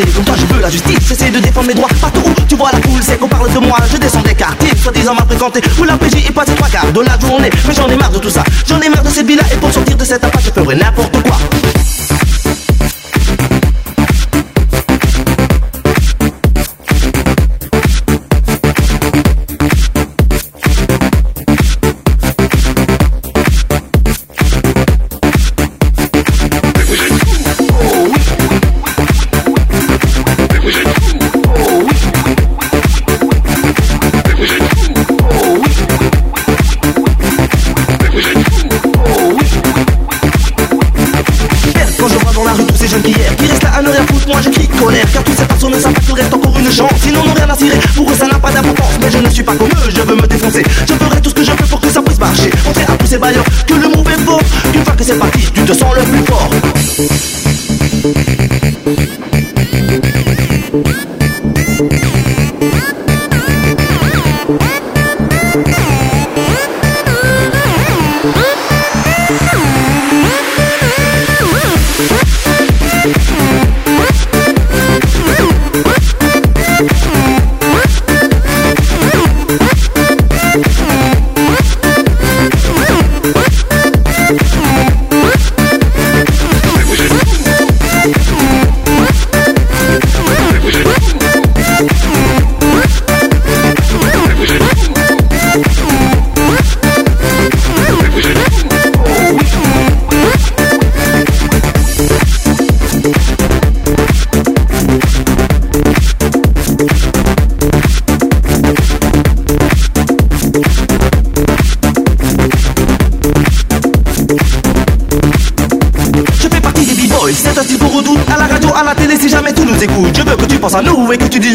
deviné Comme toi je veux la justice, j'essaie de défendre mes droits Partout où tu vois la foule. C'est qu'on parle de moi Je descends des quartiers, soi-disant mal fréquentés Où la PJ est passée trois quarts de la journée. Mais j'en ai marre de tout ça, j'en ai marre de cette vie là Et pour sortir de cette impasse je ferai n'importe quoi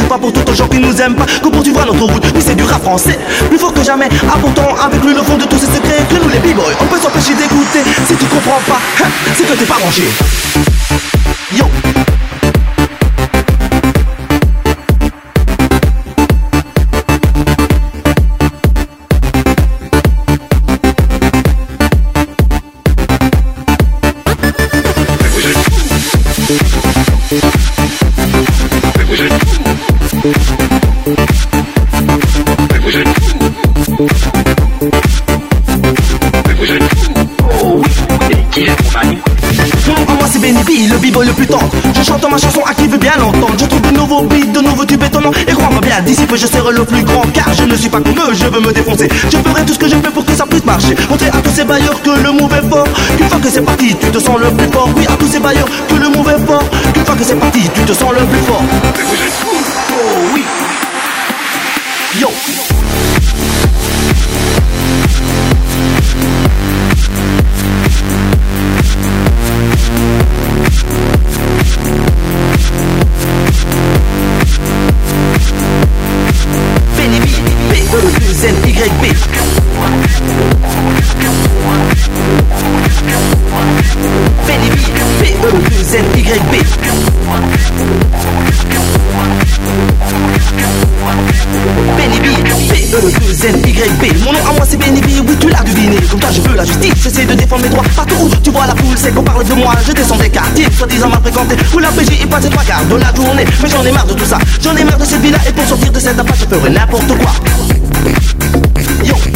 pas pour tout les gens qui nous aiment pas. Que poursuivra notre route, oui c'est du rap français. Plus fort que jamais, apportant avec lui le fond de tous ces secrets. Que nous les b-boys, on peut s'empêcher d'écouter. Si tu comprends pas, hein, c'est que t'es pas branché Yo je veux me défoncer. Je ferai tout ce que je peux pour que ça puisse marcher. Montrer à tous ces bailleurs que le est fort. Qu'une fois que c'est parti, tu te sens le plus fort. Oui, à tous ces bailleurs que le est fort. Qu'une fois que c'est parti, tu te sens le plus fort 2NYB. Benny PE2NYB. PE2NYB. Mon nom à moi c'est Benny B, oui tu l'as deviné. Comme toi je veux la justice, j'essaie de défendre mes droits. Partout où tu vois la poule, c'est qu'on parle de moi. Je descends des quartiers, soi-disant mal fréquentés. Où la PJ est passée trois quarts de la journée. Mais j'en ai marre de tout ça, j'en ai marre de cette vie-là. Et pour sortir de cette appât, je ferai n'importe quoi. Yo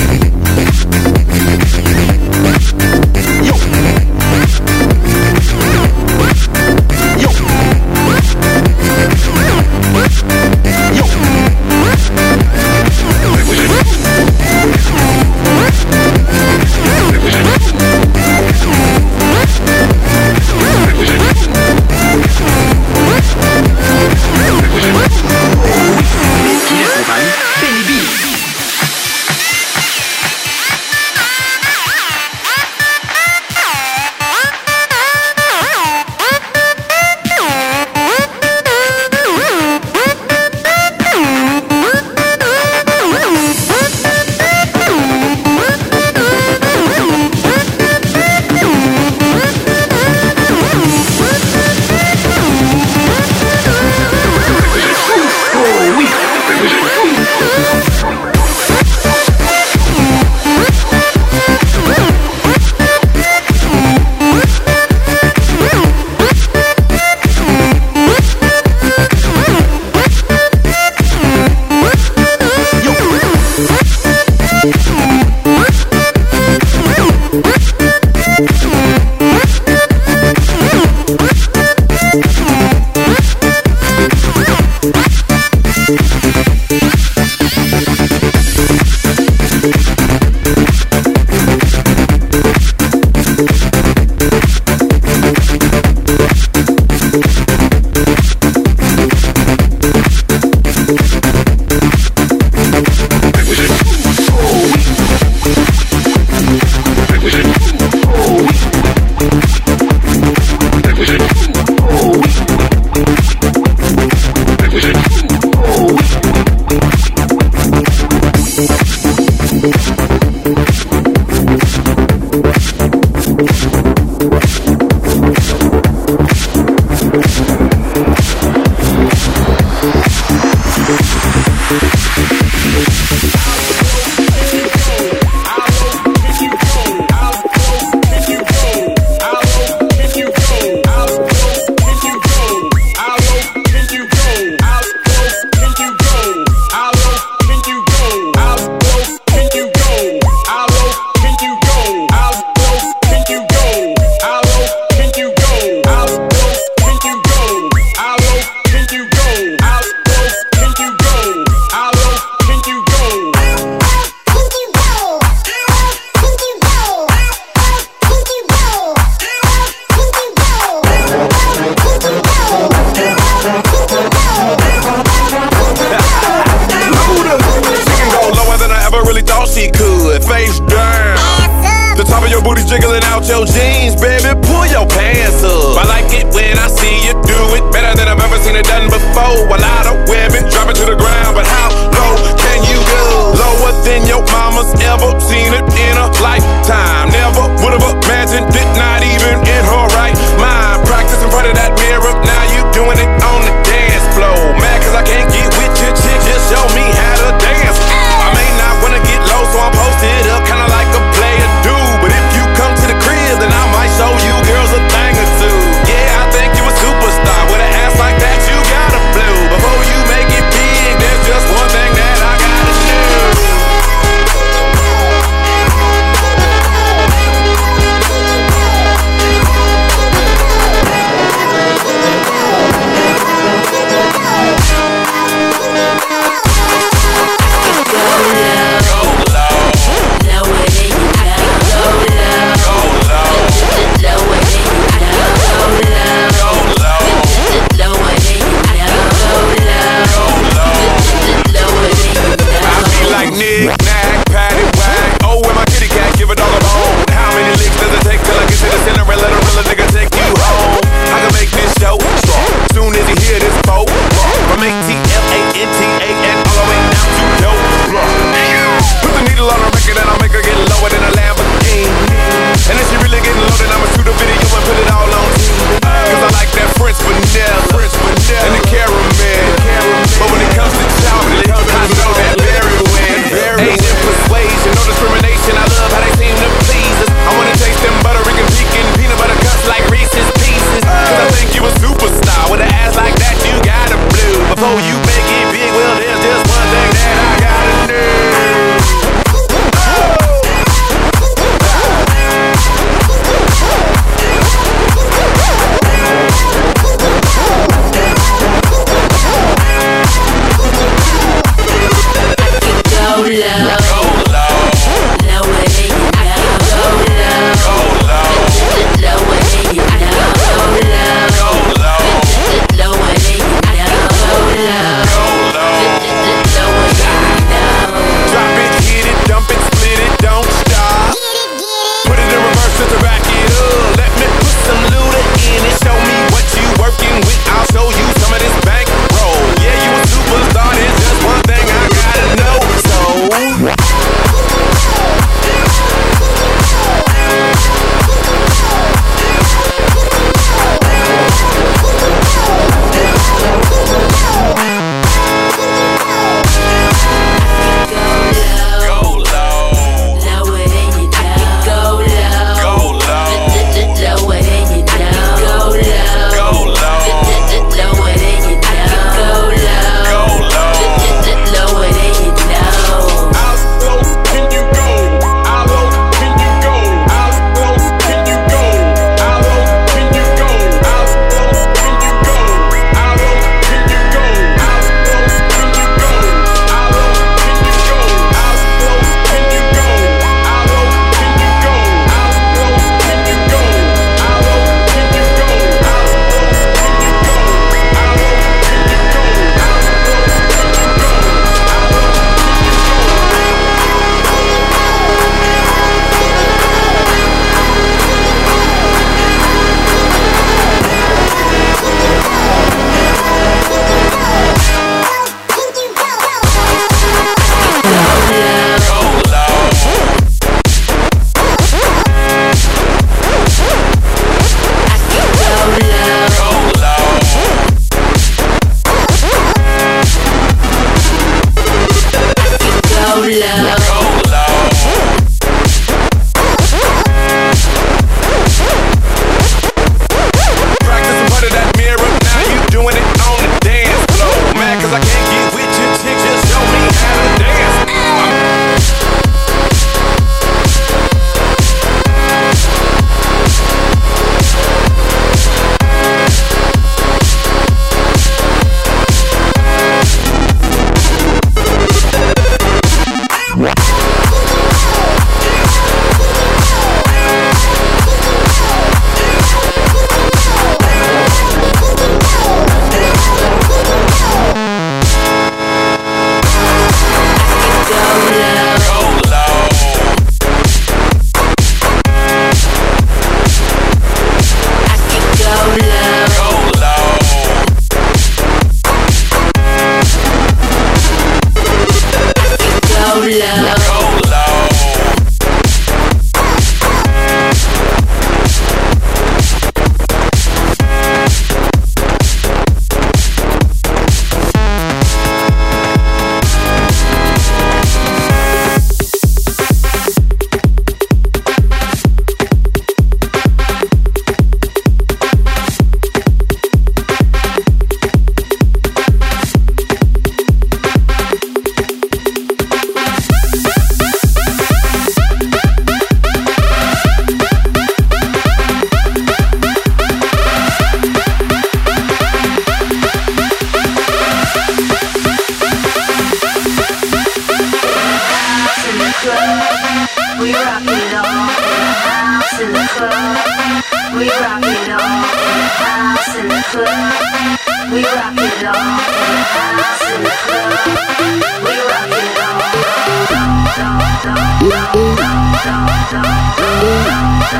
Throw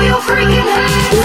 your freaking hands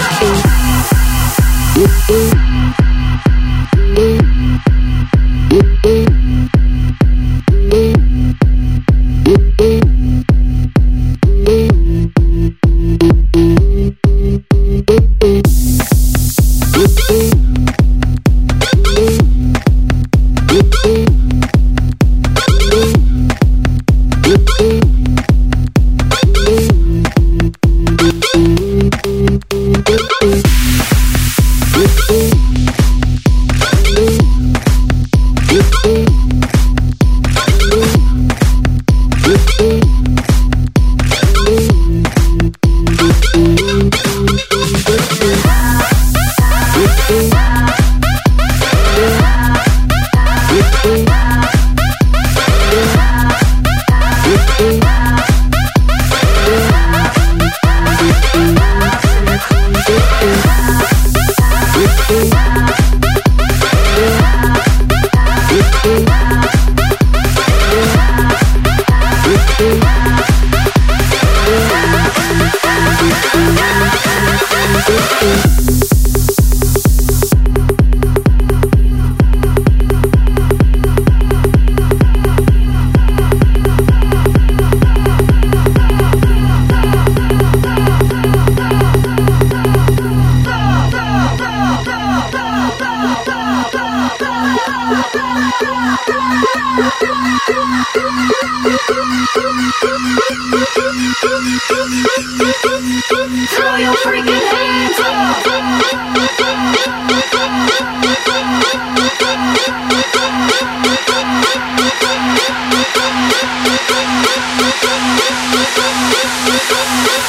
Throw your freaking hands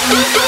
Thank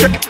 Thank.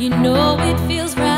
You know it feels right.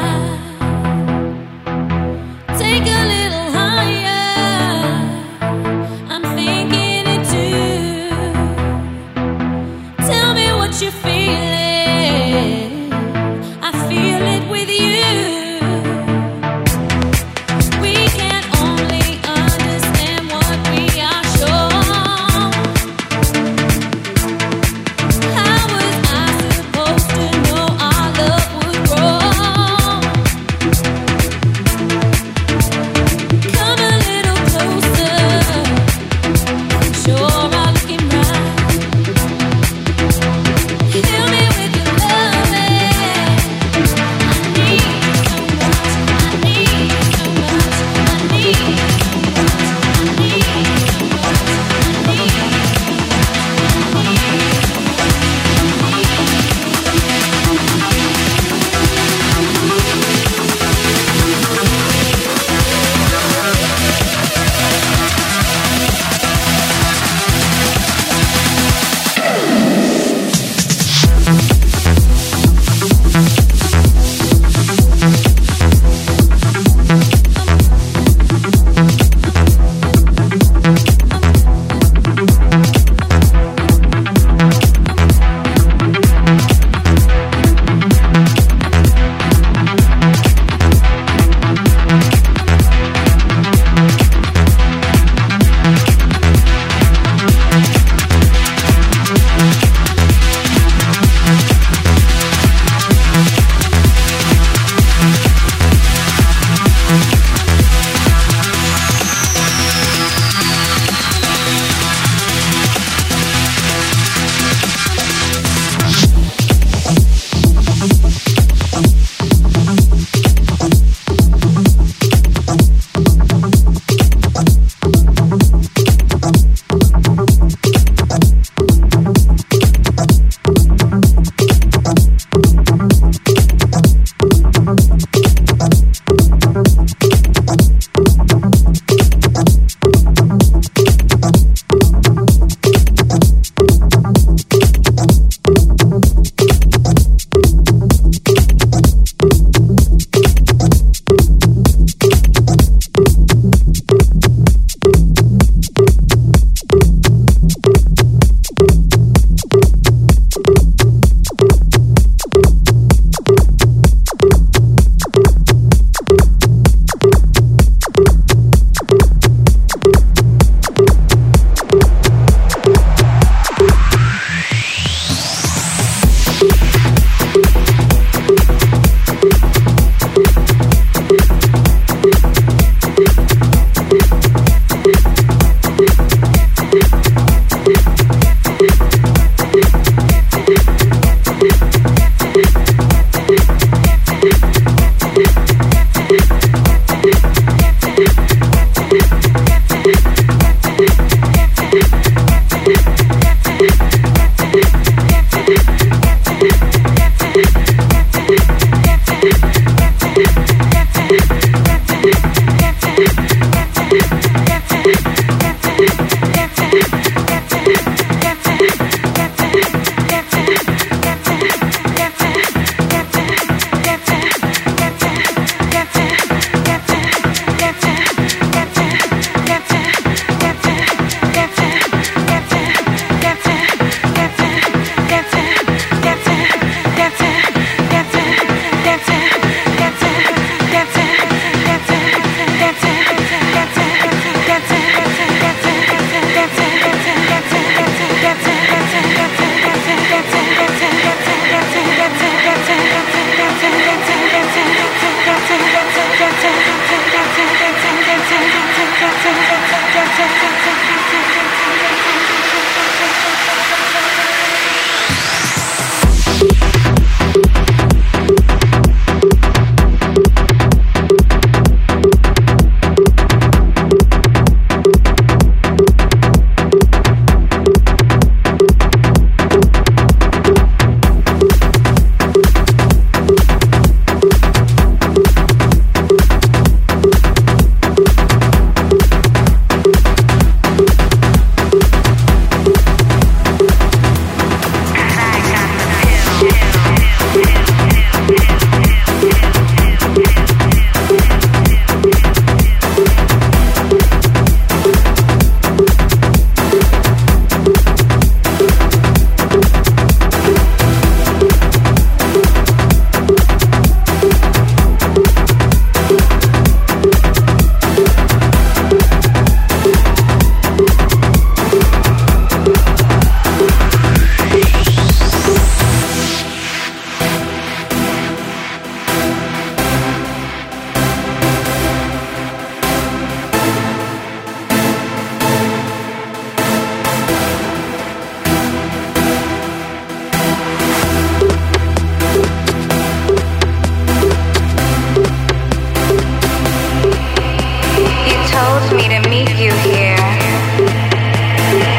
told me to meet you here,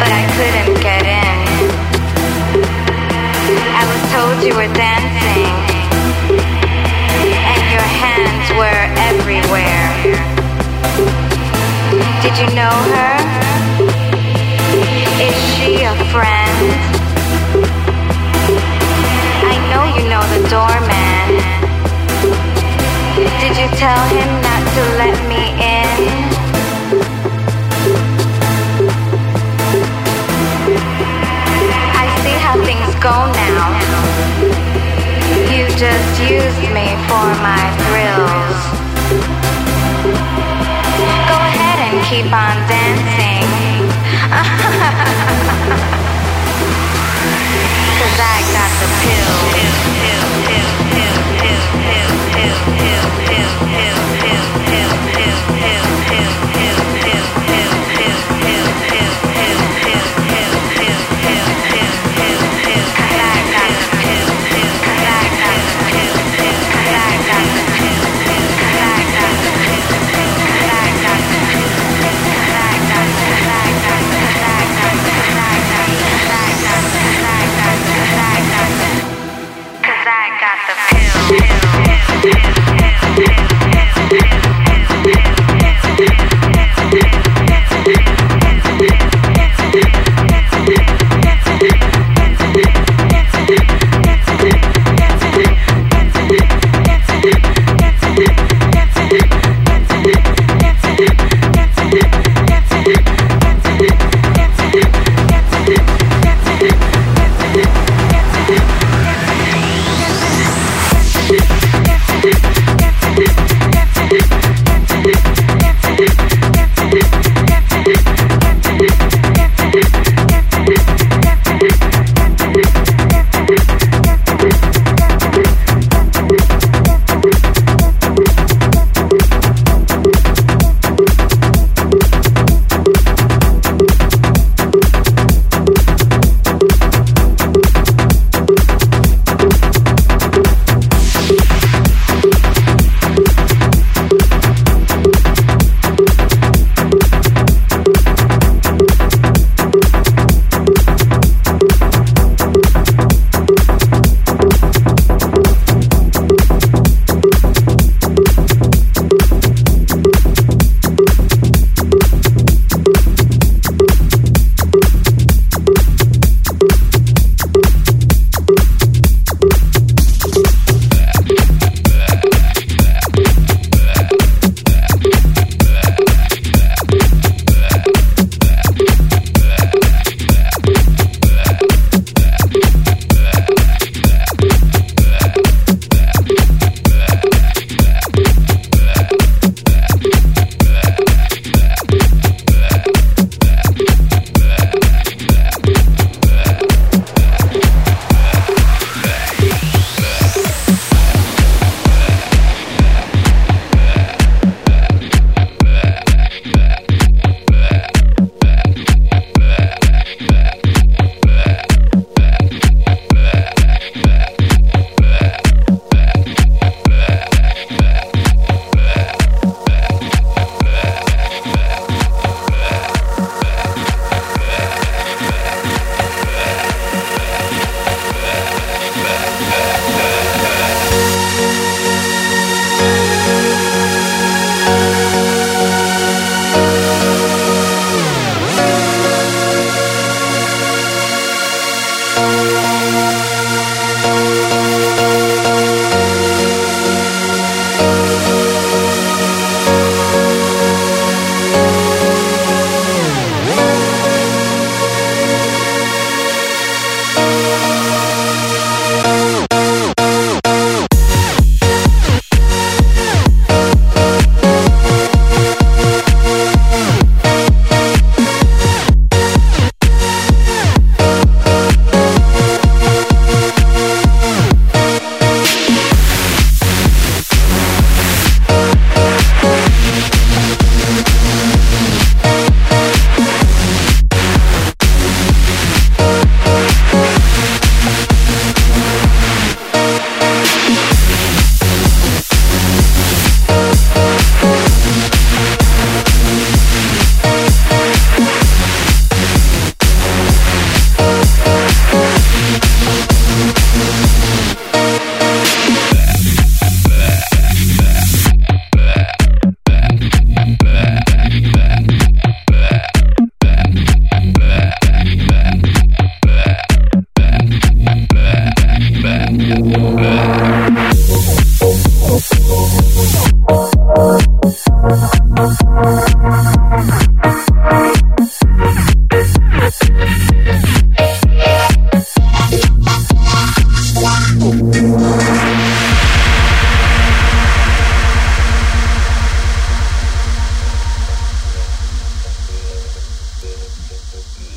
but I couldn't get in. I was told you were dancing, and your hands were everywhere. Did you know her? Is she a friend? I know you know the doorman. Did you tell him? For my thrills. Go ahead and keep on Peace.